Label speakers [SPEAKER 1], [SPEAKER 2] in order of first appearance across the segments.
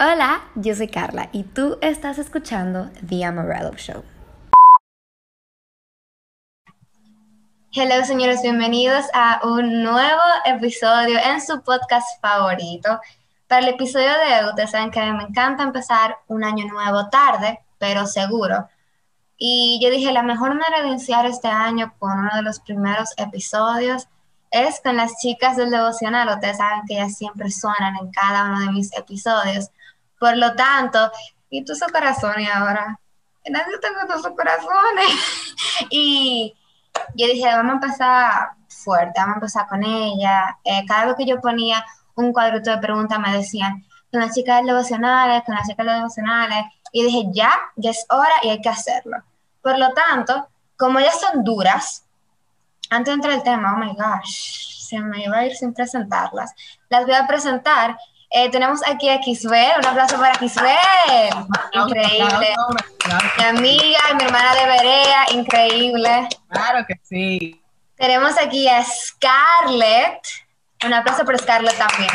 [SPEAKER 1] Hola, yo soy Carla y tú estás escuchando The Amaretto Show.
[SPEAKER 2] Hello, señores, bienvenidos a un nuevo episodio en su podcast favorito. Para el episodio de hoy, ustedes saben que me encanta empezar un año nuevo tarde, pero seguro. Y yo dije, la mejor manera de iniciar este año con uno de los primeros episodios es con las chicas del devocional. Ustedes saben que ellas siempre suenan en cada uno de mis episodios. Por lo tanto, y tus corazones ahora. Nadie tengo tus corazones. y yo dije, vamos a empezar fuerte, vamos a empezar con ella. Eh, cada vez que yo ponía un cuadrito de preguntas me decían, con las chicas devocionales, con las chicas devocionales. Y dije, ya, ya es hora y hay que hacerlo. Por lo tanto, como ellas son duras, antes de entrar el tema, oh my gosh, se me iba a ir sin presentarlas. Las voy a presentar. Eh, tenemos aquí a Kisbel, un aplauso para Kisbel. Increíble. Mi amiga, mi hermana de Berea, increíble.
[SPEAKER 3] Claro que sí.
[SPEAKER 2] Tenemos aquí a Scarlett. Un aplauso para Scarlett también.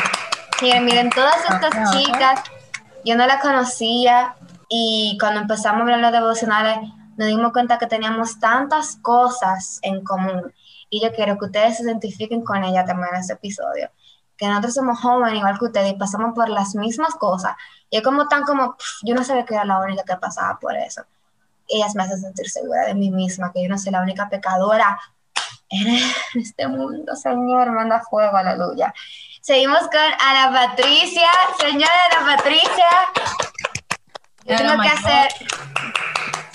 [SPEAKER 2] Miren, miren, todas estas chicas, yo no las conocía y cuando empezamos a ver los devocionales nos dimos cuenta que teníamos tantas cosas en común y yo quiero que ustedes se identifiquen con ella también en este episodio. Que nosotros somos jóvenes igual que ustedes y pasamos por las mismas cosas. Y es como tan como, yo no sabía que era la única que pasaba por eso. Ellas me hacen sentir segura de mí misma, que yo no soy la única pecadora en este mundo, Señor, manda fuego, aleluya. Seguimos con Ana Patricia. Señora Ana Patricia, yo tengo que hacer...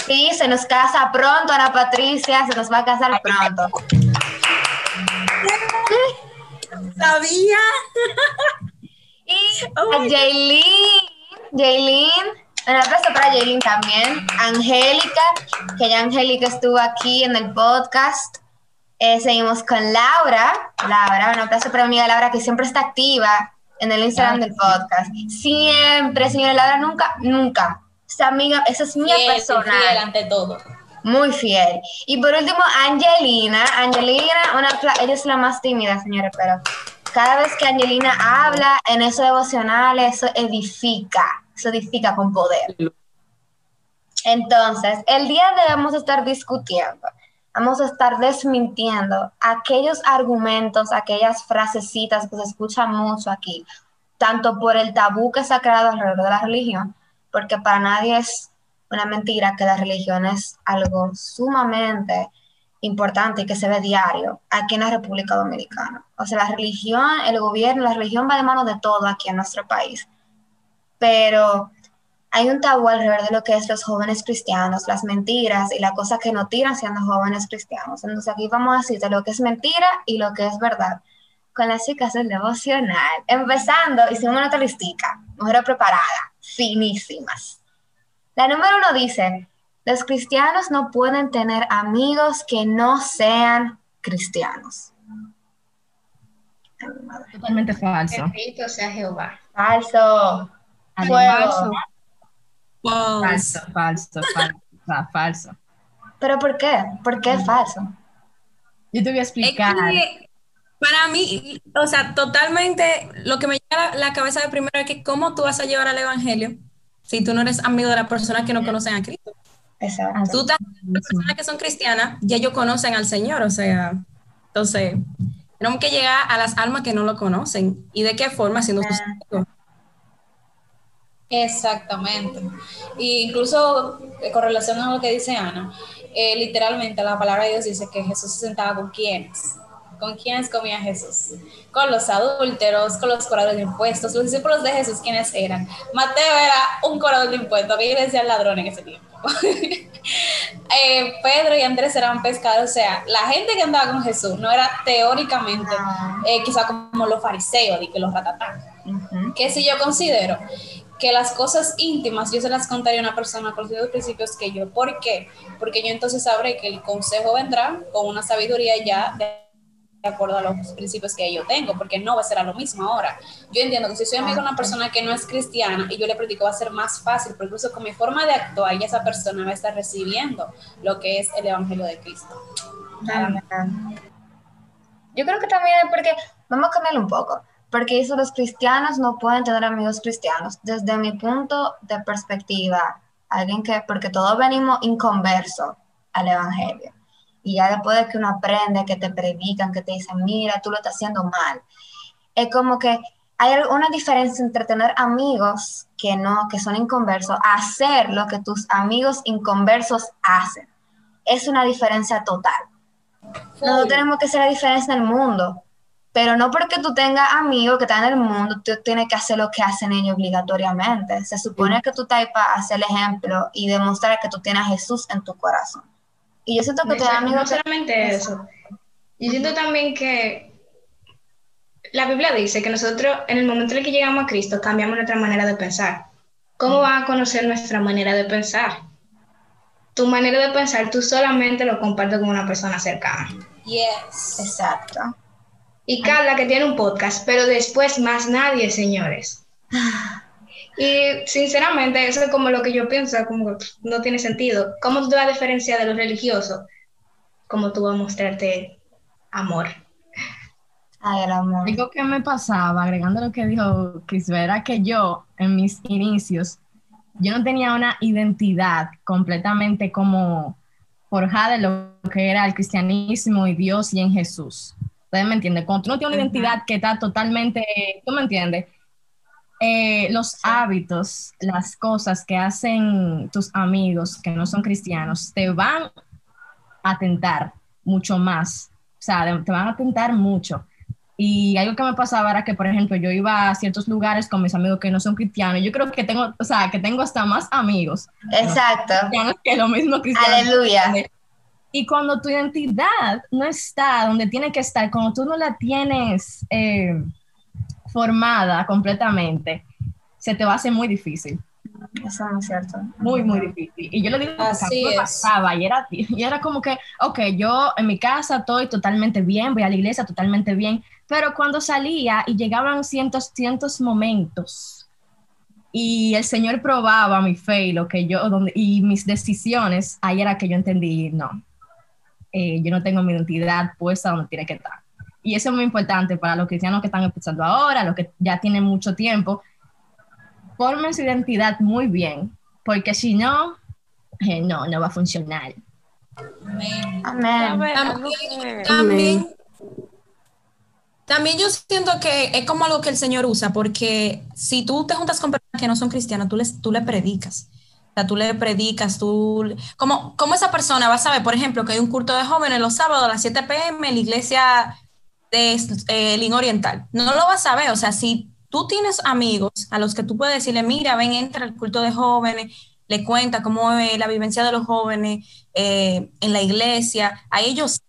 [SPEAKER 2] Sí, se nos casa pronto, Ana Patricia, se nos va a casar pronto.
[SPEAKER 4] Sabía.
[SPEAKER 2] Y a Jaylin, Jaylin, un aplauso para Jaylin también. Angélica, que ya Angélica estuvo aquí en el podcast. Eh, seguimos con Laura. Laura, un aplauso para mi amiga Laura, que siempre está activa en el Instagram del podcast. Siempre, señora Laura, nunca, nunca. Esa amiga, esa es mi persona.
[SPEAKER 4] Ante todo.
[SPEAKER 2] Muy fiel. Y por último, Angelina. Angelina, una, ella es la más tímida, señora, pero cada vez que Angelina habla en eso devocional, eso edifica, eso edifica con poder. Entonces, el día de hoy vamos a estar discutiendo, vamos a estar desmintiendo aquellos argumentos, aquellas frasecitas que se escuchan mucho aquí, tanto por el tabú que se ha creado alrededor de la religión, porque para nadie es una mentira que la religión es algo sumamente importante y que se ve diario aquí en la República Dominicana. O sea, la religión, el gobierno, la religión va de mano de todo aquí en nuestro país. Pero hay un tabú alrededor de lo que es los jóvenes cristianos, las mentiras y la cosa que no tiran siendo jóvenes cristianos. Entonces aquí vamos a decirte lo que es mentira y lo que es verdad con las chicas del devocional. Empezando, hicimos una listica, mujer preparada, finísimas. La número uno dice, los cristianos no pueden tener amigos que no sean cristianos.
[SPEAKER 3] Totalmente falso.
[SPEAKER 4] Bendito sea Jehová.
[SPEAKER 2] Falso.
[SPEAKER 3] Falso. Falso, falso, falso, falso.
[SPEAKER 2] ¿Pero por qué? ¿Por qué es falso?
[SPEAKER 3] Yo te voy a explicar.
[SPEAKER 5] para mí, o sea, totalmente lo que me llega a la cabeza de primero es que cómo tú vas a llevar al evangelio si tú no eres amigo de las personas que no conocen a Cristo.
[SPEAKER 2] Exacto.
[SPEAKER 5] Tú las personas que son cristianas, ya ellos conocen al Señor, o sea, entonces, tenemos que llegar a las almas que no lo conocen. ¿Y de qué forma? Siendo sus amigos.
[SPEAKER 4] Exactamente. Y incluso eh, con relación a lo que dice Ana, eh, literalmente la palabra de Dios dice que Jesús se sentaba con quienes. ¿Con quiénes comía Jesús? Con los adúlteros, con los cobradores de impuestos. Los discípulos de Jesús, ¿quiénes eran? Mateo era un cobrador de impuestos, que decían ladrón en ese tiempo. eh, Pedro y Andrés eran pescadores, o sea, la gente que andaba con Jesús no era teóricamente, eh, quizá como los fariseos, y que los ratatán. Que si yo considero que las cosas íntimas yo se las contaría a una persona con los principios que yo. ¿Por qué? Porque yo entonces sabré que el consejo vendrá con una sabiduría ya de de acuerdo a los principios que yo tengo, porque no va a ser a lo mismo ahora. Yo entiendo que si soy amigo de una persona que no es cristiana y yo le predico va a ser más fácil, porque incluso con mi forma de actuar ya esa persona va a estar recibiendo lo que es el Evangelio de Cristo.
[SPEAKER 2] Yo creo que también porque, vamos a cambiarlo un poco, porque eso los cristianos no pueden tener amigos cristianos. Desde mi punto de perspectiva, alguien que, porque todos venimos inconversos al Evangelio. Y ya después de que uno aprende, que te predican, que te dicen, mira, tú lo estás haciendo mal. Es como que hay una diferencia entre tener amigos que no, que son inconversos, hacer lo que tus amigos inconversos hacen. Es una diferencia total. No tenemos que hacer la diferencia en el mundo, pero no porque tú tengas amigos que están en el mundo, tú tienes que hacer lo que hacen ellos obligatoriamente. Se supone que tú estás para hacer el ejemplo y demostrar que tú tienes a Jesús en tu corazón. Y yo siento que
[SPEAKER 6] te amigos. No solamente eso. Yo siento también que la Biblia dice que nosotros, en el momento en el que llegamos a Cristo, cambiamos nuestra manera de pensar. ¿Cómo van a conocer nuestra manera de pensar? Tu manera de pensar, tú solamente lo compartes con una persona cercana.
[SPEAKER 2] Yes. Exacto.
[SPEAKER 6] Y Carla, que tiene un podcast, pero después más nadie, señores. Y sinceramente, eso es como lo que yo pienso, como que no tiene sentido. ¿Cómo tú te vas a diferenciar de los religiosos? ¿Cómo tú vas a mostrarte amor?
[SPEAKER 2] Ay, el amor.
[SPEAKER 3] Algo que me pasaba, agregando lo que dijo Chris, era que yo, en mis inicios, yo no tenía una identidad completamente como forjada de lo que era el cristianismo y Dios y en Jesús. Ustedes me entienden. Cuando tú no tienes una identidad que está totalmente, tú me entiendes, eh, los hábitos, las cosas que hacen tus amigos que no son cristianos, te van a tentar mucho más. O sea, te van a tentar mucho. Y algo que me pasaba era que, por ejemplo, yo iba a ciertos lugares con mis amigos que no son cristianos. Yo creo que tengo, o sea, que tengo hasta más amigos.
[SPEAKER 2] Exacto.
[SPEAKER 3] Que lo mismo
[SPEAKER 2] cristianos. Aleluya.
[SPEAKER 3] Y cuando tu identidad no está donde tiene que estar, cuando tú no la tienes eh, formada completamente, se te va a hacer muy difícil.
[SPEAKER 2] Eso no es cierto.
[SPEAKER 3] Muy, muy difícil. Y yo lo digo,
[SPEAKER 4] Así
[SPEAKER 3] me pasaba y era, y era como que, ok, yo en mi casa estoy totalmente bien, voy a la iglesia totalmente bien, pero cuando salía y llegaban cientos, cientos momentos y el Señor probaba mi fe y lo que yo, donde, y mis decisiones, ahí era que yo entendí, no, eh, yo no tengo mi identidad puesta donde tiene que estar. Y eso es muy importante para los cristianos que están empezando ahora, los que ya tienen mucho tiempo. Formen su identidad muy bien, porque si no, eh, no, no va a funcionar.
[SPEAKER 2] Amén. Amén.
[SPEAKER 5] También, también, yo siento que es como algo que el Señor usa, porque si tú te juntas con personas que no son cristianas, tú, les, tú le predicas sea, tú le predicas, tú... ¿Cómo, ¿Cómo, esa persona va a saber, por ejemplo, que hay un culto de jóvenes los sábados a las 7 pm en la iglesia de eh, Oriental? No lo va a saber, o sea, si tú tienes amigos a los que tú puedes decirle, mira, ven, entra al culto de jóvenes, le cuenta cómo es la vivencia de los jóvenes eh, en la iglesia, a ellos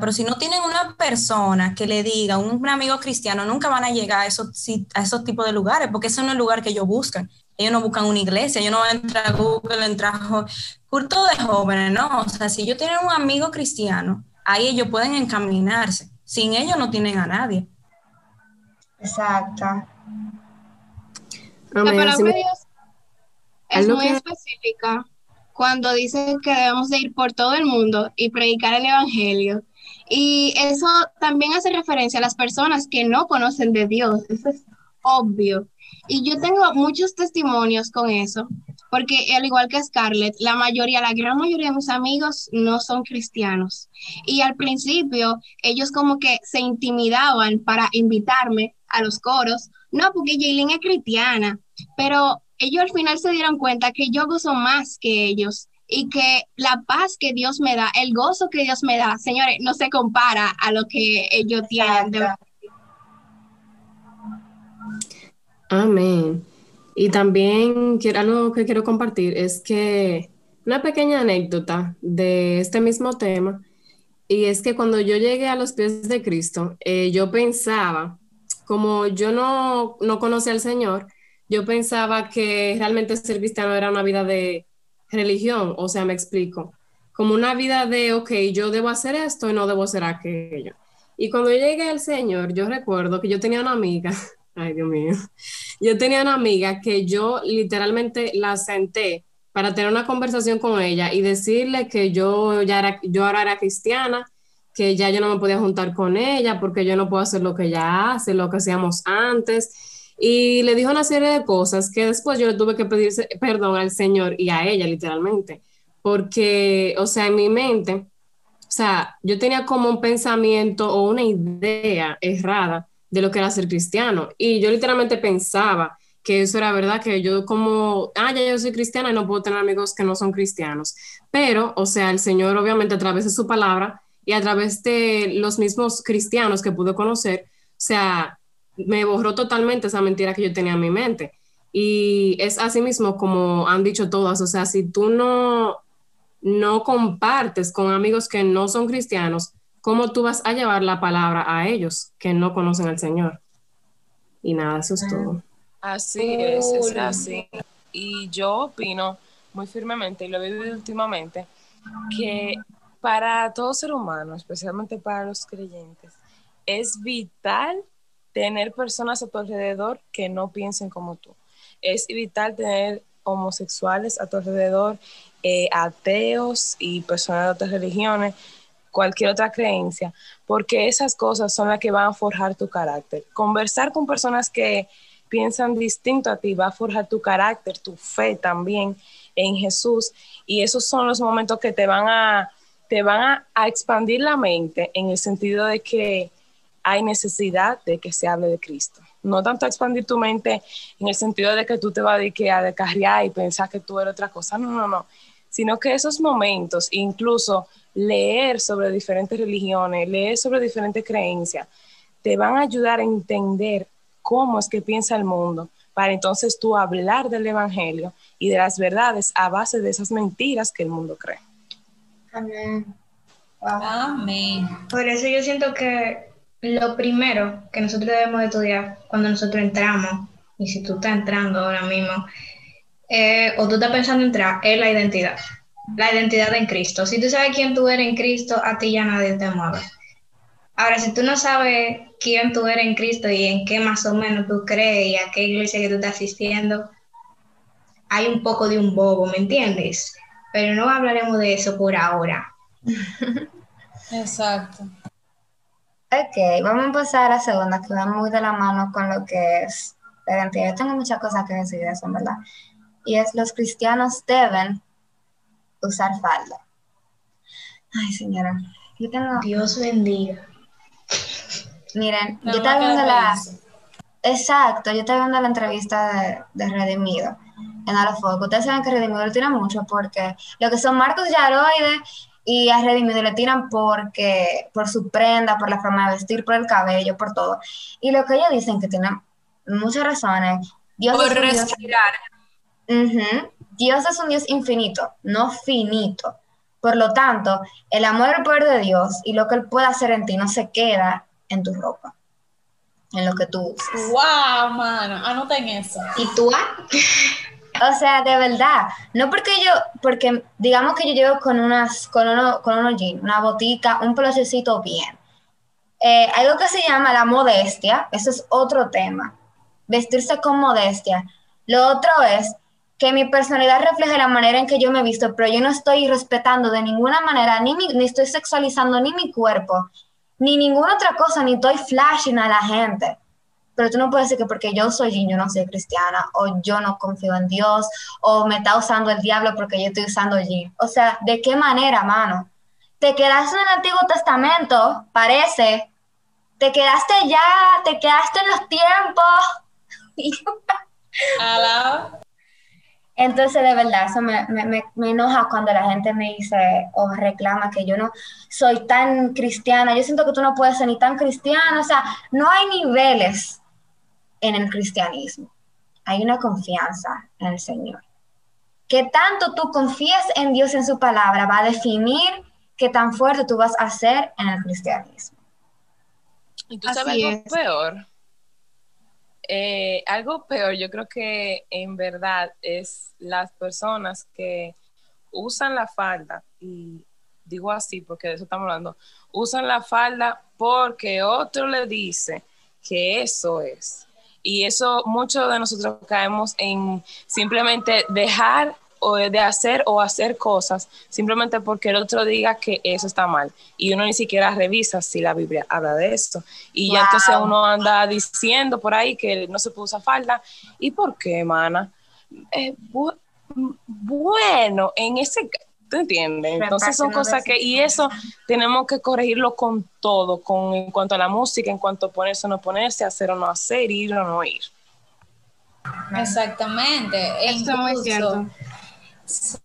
[SPEAKER 5] pero si no tienen una persona que le diga, un, amigo cristiano, nunca van a llegar a esos, a esos tipos de lugares, porque ese no es el lugar que ellos buscan ellos no buscan una iglesia, ellos no van a entrar a Google, entrar a culto de jóvenes, no. O sea, si ellos tienen un amigo cristiano, ahí ellos pueden encaminarse. Sin ellos no tienen a nadie.
[SPEAKER 2] Exacto.
[SPEAKER 7] La palabra de Dios es muy específica cuando dice que debemos de ir por todo el mundo y predicar el Evangelio. Y eso también hace referencia a las personas que no conocen de Dios. Eso es obvio. Y yo tengo muchos testimonios con eso, porque al igual que Scarlett, la mayoría, la gran mayoría de mis amigos no son cristianos. Y al principio ellos como que se intimidaban para invitarme a los coros, no, porque Jaylin es cristiana, pero ellos al final se dieron cuenta que yo gozo más que ellos y que la paz que Dios me da, el gozo que Dios me da, señores, no se compara a lo que ellos tienen.
[SPEAKER 8] Amén. Y también quiero, algo que quiero compartir es que una pequeña anécdota de este mismo tema, y es que cuando yo llegué a los pies de Cristo, eh, yo pensaba, como yo no, no conocía al Señor, yo pensaba que realmente ser cristiano era una vida de religión, o sea, me explico, como una vida de, ok, yo debo hacer esto y no debo hacer aquello. Y cuando yo llegué al Señor, yo recuerdo que yo tenía una amiga Ay, Dios mío. Yo tenía una amiga que yo literalmente la senté para tener una conversación con ella y decirle que yo ya era, yo ahora era cristiana, que ya yo no me podía juntar con ella porque yo no puedo hacer lo que ella hace, lo que hacíamos antes. Y le dijo una serie de cosas que después yo le tuve que pedir perdón al Señor y a ella, literalmente. Porque, o sea, en mi mente, o sea, yo tenía como un pensamiento o una idea errada de lo que era ser cristiano. Y yo literalmente pensaba que eso era verdad, que yo como, ah, ya yo soy cristiana y no puedo tener amigos que no son cristianos. Pero, o sea, el Señor obviamente a través de su palabra y a través de los mismos cristianos que pude conocer, o sea, me borró totalmente esa mentira que yo tenía en mi mente. Y es así mismo como han dicho todas, o sea, si tú no, no compartes con amigos que no son cristianos, ¿cómo tú vas a llevar la palabra a ellos que no conocen al Señor? Y nada, eso es todo.
[SPEAKER 9] Así es, es así. Y yo opino muy firmemente, y lo he vivido últimamente, que para todo ser humano, especialmente para los creyentes, es vital tener personas a tu alrededor que no piensen como tú. Es vital tener homosexuales a tu alrededor, eh, ateos y personas de otras religiones, cualquier otra creencia, porque esas cosas son las que van a forjar tu carácter. Conversar con personas que piensan distinto a ti va a forjar tu carácter, tu fe también en Jesús, y esos son los momentos que te van a te van a, expandir la mente en el sentido de que hay necesidad de que se hable de Cristo. No tanto expandir tu mente en el sentido de que tú te vas a, a descarriar y pensar que tú eres otra cosa. No, no, no. Sino que esos momentos, incluso leer sobre diferentes religiones, leer sobre diferentes creencias, te van a ayudar a entender cómo es que piensa el mundo, para entonces tú hablar del Evangelio y de las verdades a base de esas mentiras que el mundo cree.
[SPEAKER 2] Amén.
[SPEAKER 6] Amén. Por eso yo siento que lo primero que nosotros debemos estudiar cuando nosotros entramos, y si tú estás entrando ahora mismo, eh, o tú estás pensando entrar, es la identidad. La identidad en Cristo. Si tú sabes quién tú eres en Cristo, a ti ya nadie te mueve. Ahora, si tú no sabes quién tú eres en Cristo y en qué más o menos tú crees y a qué iglesia que tú estás asistiendo, hay un poco de un bobo, ¿me entiendes? pero no hablaremos de eso por ahora.
[SPEAKER 4] Exacto.
[SPEAKER 2] Ok, vamos a pasar a la segunda, que va muy de la mano con lo que es la identidad. Yo tengo muchas cosas que decir de eso, ¿verdad? Y es, los cristianos deben usar falda. Ay, señora, yo tengo...
[SPEAKER 6] Dios bendiga.
[SPEAKER 2] Miren, yo estaba viendo la... Exacto, yo estaba viendo la entrevista de, de Redimido en Alafoco. Ustedes saben que Redimido le tiran mucho porque lo que son Marcos Yaroide y a Redimido le tiran porque, por su prenda, por la forma de vestir, por el cabello, por todo. Y lo que ellos dicen que tienen muchas razones. Dios
[SPEAKER 5] por respirar.
[SPEAKER 2] Dios es un Dios infinito, no finito. Por lo tanto, el amor y el poder de Dios y lo que Él puede hacer en ti no se queda en tu ropa, en lo que tú usas.
[SPEAKER 4] ¡Wow, mano! Anoten eso.
[SPEAKER 2] ¿Y tú? Ah? O sea, de verdad, no porque yo, porque digamos que yo llevo con unas, con uno, con unos jeans, una botica, un peluchecito bien. Eh, algo que se llama la modestia, eso es otro tema. Vestirse con modestia. Lo otro es que mi personalidad refleje la manera en que yo me visto, pero yo no estoy respetando de ninguna manera, ni, ni estoy sexualizando ni mi cuerpo, ni ninguna otra cosa, ni estoy flashing a la gente pero tú no puedes decir que porque yo soy yo no soy cristiana, o yo no confío en Dios, o me está usando el diablo porque yo estoy usando jean. O sea, ¿de qué manera, mano? Te quedaste en el Antiguo Testamento, parece. Te quedaste ya, te quedaste en los tiempos. Entonces, de verdad, eso me, me, me, enoja cuando la gente me dice o reclama que yo no soy tan cristiana. Yo siento que tú no puedes ser ni tan cristiana. O sea, no hay niveles en el cristianismo. Hay una confianza en el Señor. Que tanto tú confías en Dios en su palabra va a definir qué tan fuerte tú vas a ser en el cristianismo.
[SPEAKER 9] Y tú sabes algo peor. Eh, algo peor, yo creo que en verdad es las personas que usan la falda, y digo así porque de eso estamos hablando, usan la falda porque otro le dice que eso es. Y eso, muchos de nosotros caemos en simplemente dejar o de hacer o hacer cosas simplemente porque el otro diga que eso está mal y uno ni siquiera revisa si la Biblia habla de esto y ya entonces uno anda diciendo por ahí que no se puso falda y por qué, mana eh, bueno, en ese ¿Tú entiendes? Entonces son cosas que, y eso tenemos que corregirlo con todo, con en cuanto a la música, en cuanto a ponerse o no ponerse, hacer o no hacer, ir o no ir.
[SPEAKER 4] Exactamente. Eso es muy cierto. Sí,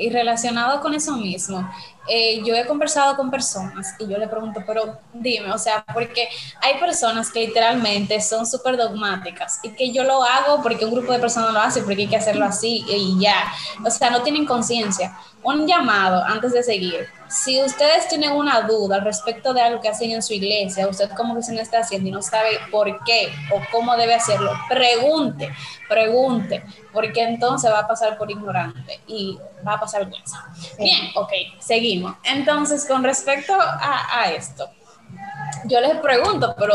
[SPEAKER 4] y relacionado con eso mismo, eh, yo he conversado con personas y yo le pregunto, pero dime, o sea, porque hay personas que literalmente son súper dogmáticas y que yo lo hago porque un grupo de personas lo hace, porque hay que hacerlo así y ya. O sea, no tienen conciencia. Un llamado antes de seguir. Si ustedes tienen una duda respecto de algo que hacen en su iglesia, usted como que se lo está haciendo y no sabe por qué o cómo debe hacerlo, pregunte, pregunte, porque entonces va a pasar por ignorante y va a pasar vergüenza. Bien, ok, seguimos. Entonces, con respecto a, esto, yo les pregunto, pero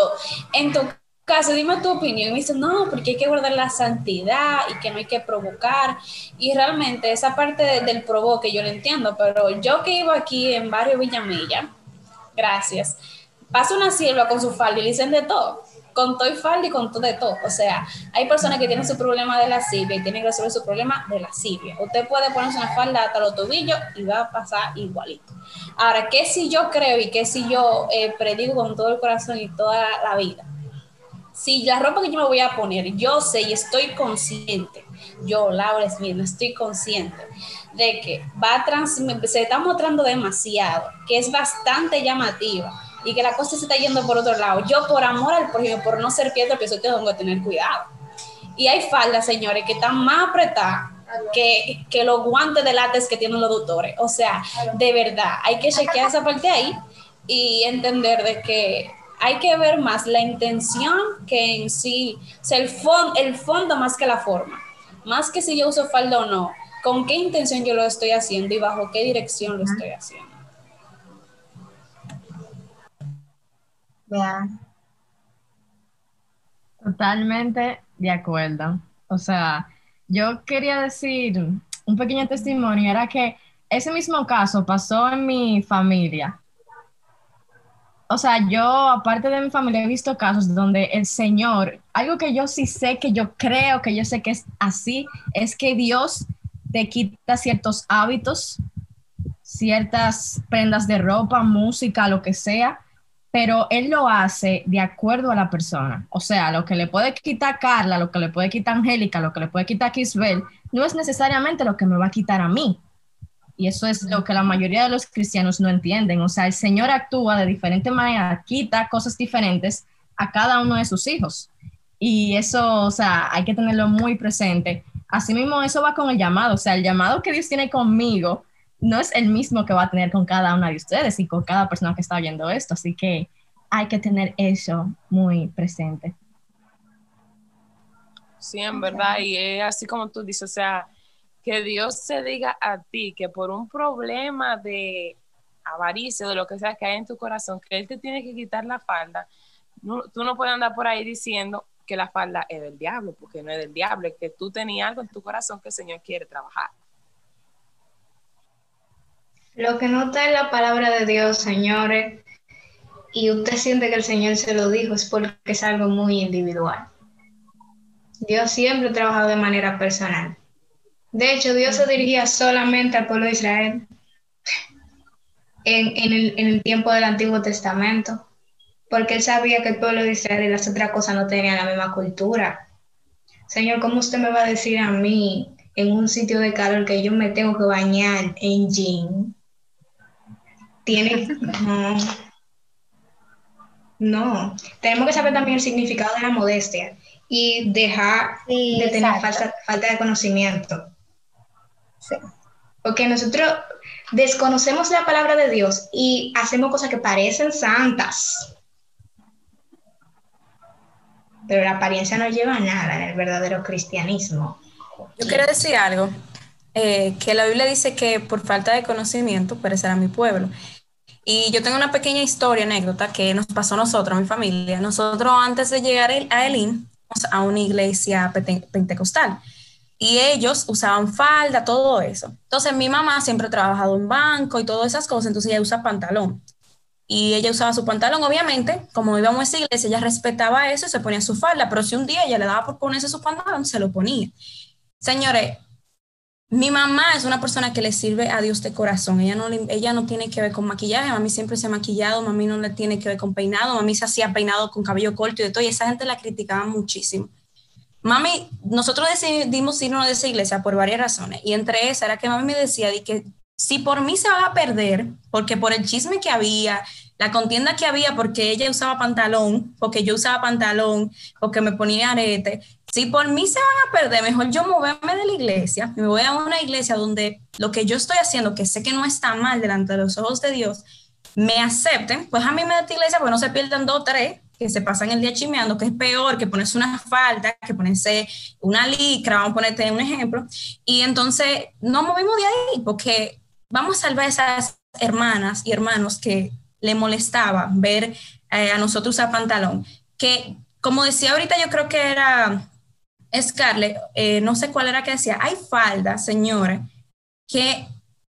[SPEAKER 4] en tu caso, dime tu opinión. Y me dicen, no, porque hay que guardar la santidad y que no hay que provocar. Y realmente esa parte del provoque yo lo entiendo, pero yo que iba aquí en Barrio Villamilla, gracias, pasa una sierva con su falda y le dicen de todo con todo y falda y con todo de todo. O sea, hay personas que tienen su problema de la sibia y tienen que resolver su problema de la sibia. Usted puede ponerse una falda hasta los tobillos y va a pasar igualito. Ahora, ¿qué si yo creo y qué si yo eh, predigo con todo el corazón y toda la vida? Si la ropa que yo me voy a poner, yo sé y estoy consciente, yo, Laura Smith, estoy consciente de que va a se está mostrando demasiado, que es bastante llamativa y que la cosa se está yendo por otro lado. Yo por amor al prójimo, por no ser piedra, que tengo que tener cuidado. Y hay faldas, señores, que están más apretadas que, que los guantes de látex que tienen los doctores. O sea, de verdad, hay que chequear esa parte ahí y entender de que hay que ver más la intención que en sí, o sea, el, el fondo más que la forma. Más que si yo uso falda o no, con qué intención yo lo estoy haciendo y bajo qué dirección lo estoy haciendo.
[SPEAKER 3] Totalmente de acuerdo. O sea, yo quería decir un pequeño testimonio, era que ese mismo caso pasó en mi familia. O sea, yo, aparte de mi familia, he visto casos donde el Señor, algo que yo sí sé, que yo creo, que yo sé que es así, es que Dios te quita ciertos hábitos, ciertas prendas de ropa, música, lo que sea, pero él lo hace de acuerdo a la persona. O sea, lo que le puede quitar Carla, lo que le puede quitar Angélica, lo que le puede quitar Kisbel, no es necesariamente lo que me va a quitar a mí. Y eso es lo que la mayoría de los cristianos no entienden. O sea, el Señor actúa de diferente manera, quita cosas diferentes a cada uno de sus hijos. Y eso, o sea, hay que tenerlo muy presente. Asimismo, eso va con el llamado. O sea, el llamado que Dios tiene conmigo no es el mismo que va a tener con cada una de ustedes y con cada persona que está oyendo esto. Así que hay que tener eso muy presente.
[SPEAKER 9] Sí, en verdad, y es así como tú dices, o sea, que Dios se diga a ti que por un problema de avaricia, de lo que sea que hay en tu corazón, que Él te tiene que quitar la falda, tú no puedes andar por ahí diciendo que la falda es del diablo, porque no es del diablo, es que tú tenías algo en tu corazón que el Señor quiere trabajar.
[SPEAKER 6] Lo que no está en la palabra de Dios, señores, y usted siente que el Señor se lo dijo, es porque es algo muy individual. Dios siempre ha trabajado de manera personal. De hecho, Dios se dirigía solamente al pueblo de Israel en, el, en el tiempo del Antiguo Testamento, porque él sabía que el pueblo de Israel y las otras cosas no tenían la misma cultura. Señor, ¿cómo usted me va a decir a mí en un sitio de calor que yo me tengo que bañar en jean? tiene... No. Tenemos que saber también el significado de la modestia y dejar de tener falta, falta, de conocimiento. Porque nosotros desconocemos la palabra de Dios y hacemos cosas que parecen santas. Pero la apariencia no lleva a nada en el verdadero cristianismo.
[SPEAKER 5] Yo quiero decir algo, eh, que la Biblia dice que por falta de conocimiento perecerá mi pueblo. Y yo tengo una pequeña historia, anécdota que nos pasó a nosotros, a mi familia. Nosotros antes de llegar a Elín, a una iglesia pentecostal. Y ellos usaban falda, todo eso. Entonces mi mamá siempre ha trabajado en banco y todas esas cosas, entonces ella usa pantalón. Y ella usaba su pantalón, obviamente, como íbamos a esa iglesia, ella respetaba eso y se ponía su falda, pero si un día ella le daba por ponerse su pantalón, se lo ponía. Señores, mi mamá es una persona que le sirve a Dios de corazón. Ella no, ella no tiene que ver con maquillaje. Mami siempre se ha maquillado. Mami no le tiene que ver con peinado. Mami se hacía peinado con cabello corto y de todo. Y esa gente la criticaba muchísimo. Mami, nosotros decidimos irnos de esa iglesia por varias razones. Y entre esas era que mami me decía de que si por mí se van a perder, porque por el chisme que había, la contienda que había, porque ella usaba pantalón, porque yo usaba pantalón, porque me ponía arete, si por mí se van a perder, mejor yo moverme de la iglesia, me voy a una iglesia donde lo que yo estoy haciendo, que sé que no está mal delante de los ojos de Dios, me acepten, pues a mí me da esta iglesia, pues no se pierdan dos tres que se pasan el día chimeando, que es peor que ponerse una falda, que ponerse una licra, vamos a ponerte un ejemplo, y entonces no movimos de ahí porque vamos a salvar a esas hermanas y hermanos que le molestaba ver eh, a nosotros usar pantalón, que como decía ahorita, yo creo que era Scarlett, eh, no sé cuál era que decía, hay faldas, señores, que,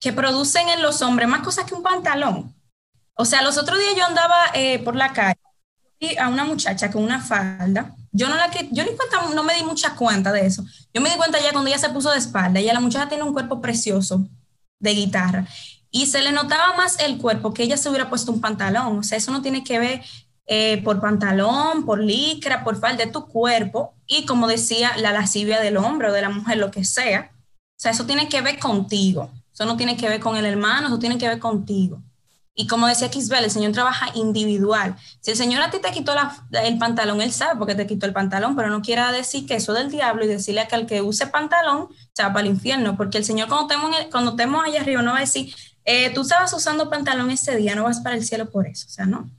[SPEAKER 5] que producen en los hombres más cosas que un pantalón. O sea, los otros días yo andaba eh, por la calle a una muchacha con una falda. Yo no la que yo ni cuenta, no me di mucha cuenta de eso. Yo me di cuenta ya cuando ella se puso de espalda. Ella la muchacha tiene un cuerpo precioso de guitarra y se le notaba más el cuerpo que ella se hubiera puesto un pantalón. O sea, eso no tiene que ver eh, por pantalón, por licra, por falda de tu cuerpo y como decía la lascivia del hombre o de la mujer, lo que sea. O sea, eso tiene que ver contigo. Eso no tiene que ver con el hermano, eso tiene que ver contigo. Y como decía Kisbel, el Señor trabaja individual. Si el Señor a ti te quitó el pantalón, Él sabe por qué te quitó el pantalón, pero no quiera decir que eso del diablo y decirle a que al que use pantalón se va para el infierno, porque el Señor cuando estemos, cuando estemos allá arriba no va a decir, eh, tú estabas usando pantalón ese día, no vas para el cielo por eso. O sea, no.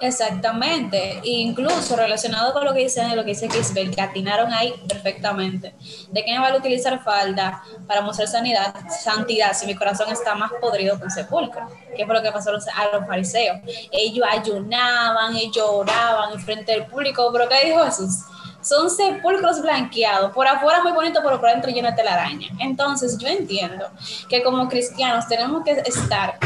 [SPEAKER 4] Exactamente, incluso relacionado con lo que dice lo que dice Kisbel, que atinaron ahí perfectamente. ¿De qué me vale utilizar falda para mostrar sanidad, santidad si mi corazón está más podrido que un sepulcro? ¿Qué fue lo que pasó a los fariseos? Ellos ayunaban, ellos oraban en frente del público, pero ¿qué dijo Jesús? Son sepulcros blanqueados, por afuera muy bonito, pero por adentro lleno de telaraña. Entonces yo entiendo que como cristianos tenemos que estar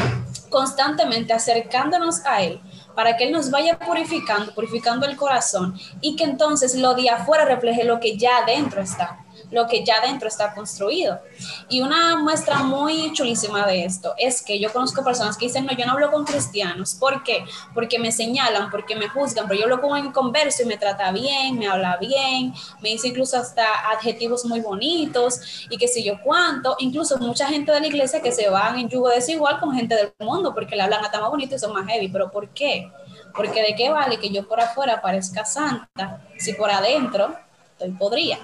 [SPEAKER 4] constantemente acercándonos a Él para que Él nos vaya purificando, purificando el corazón y que entonces lo de afuera refleje lo que ya adentro está lo que ya dentro está construido. Y una muestra muy chulísima de esto es que yo conozco personas que dicen, no, yo no hablo con cristianos. ¿Por qué? Porque me señalan, porque me juzgan, pero yo hablo con un converso y me trata bien, me habla bien, me dice incluso hasta adjetivos muy bonitos y qué sé yo cuánto. Incluso mucha gente de la iglesia que se van en yugo desigual con gente del mundo porque le hablan hasta más bonito y son más heavy. ¿Pero por qué? Porque de qué vale que yo por afuera parezca santa si por adentro estoy podría.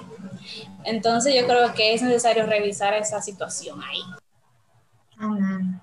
[SPEAKER 4] Entonces yo creo que es necesario revisar esa situación ahí.
[SPEAKER 2] Amén.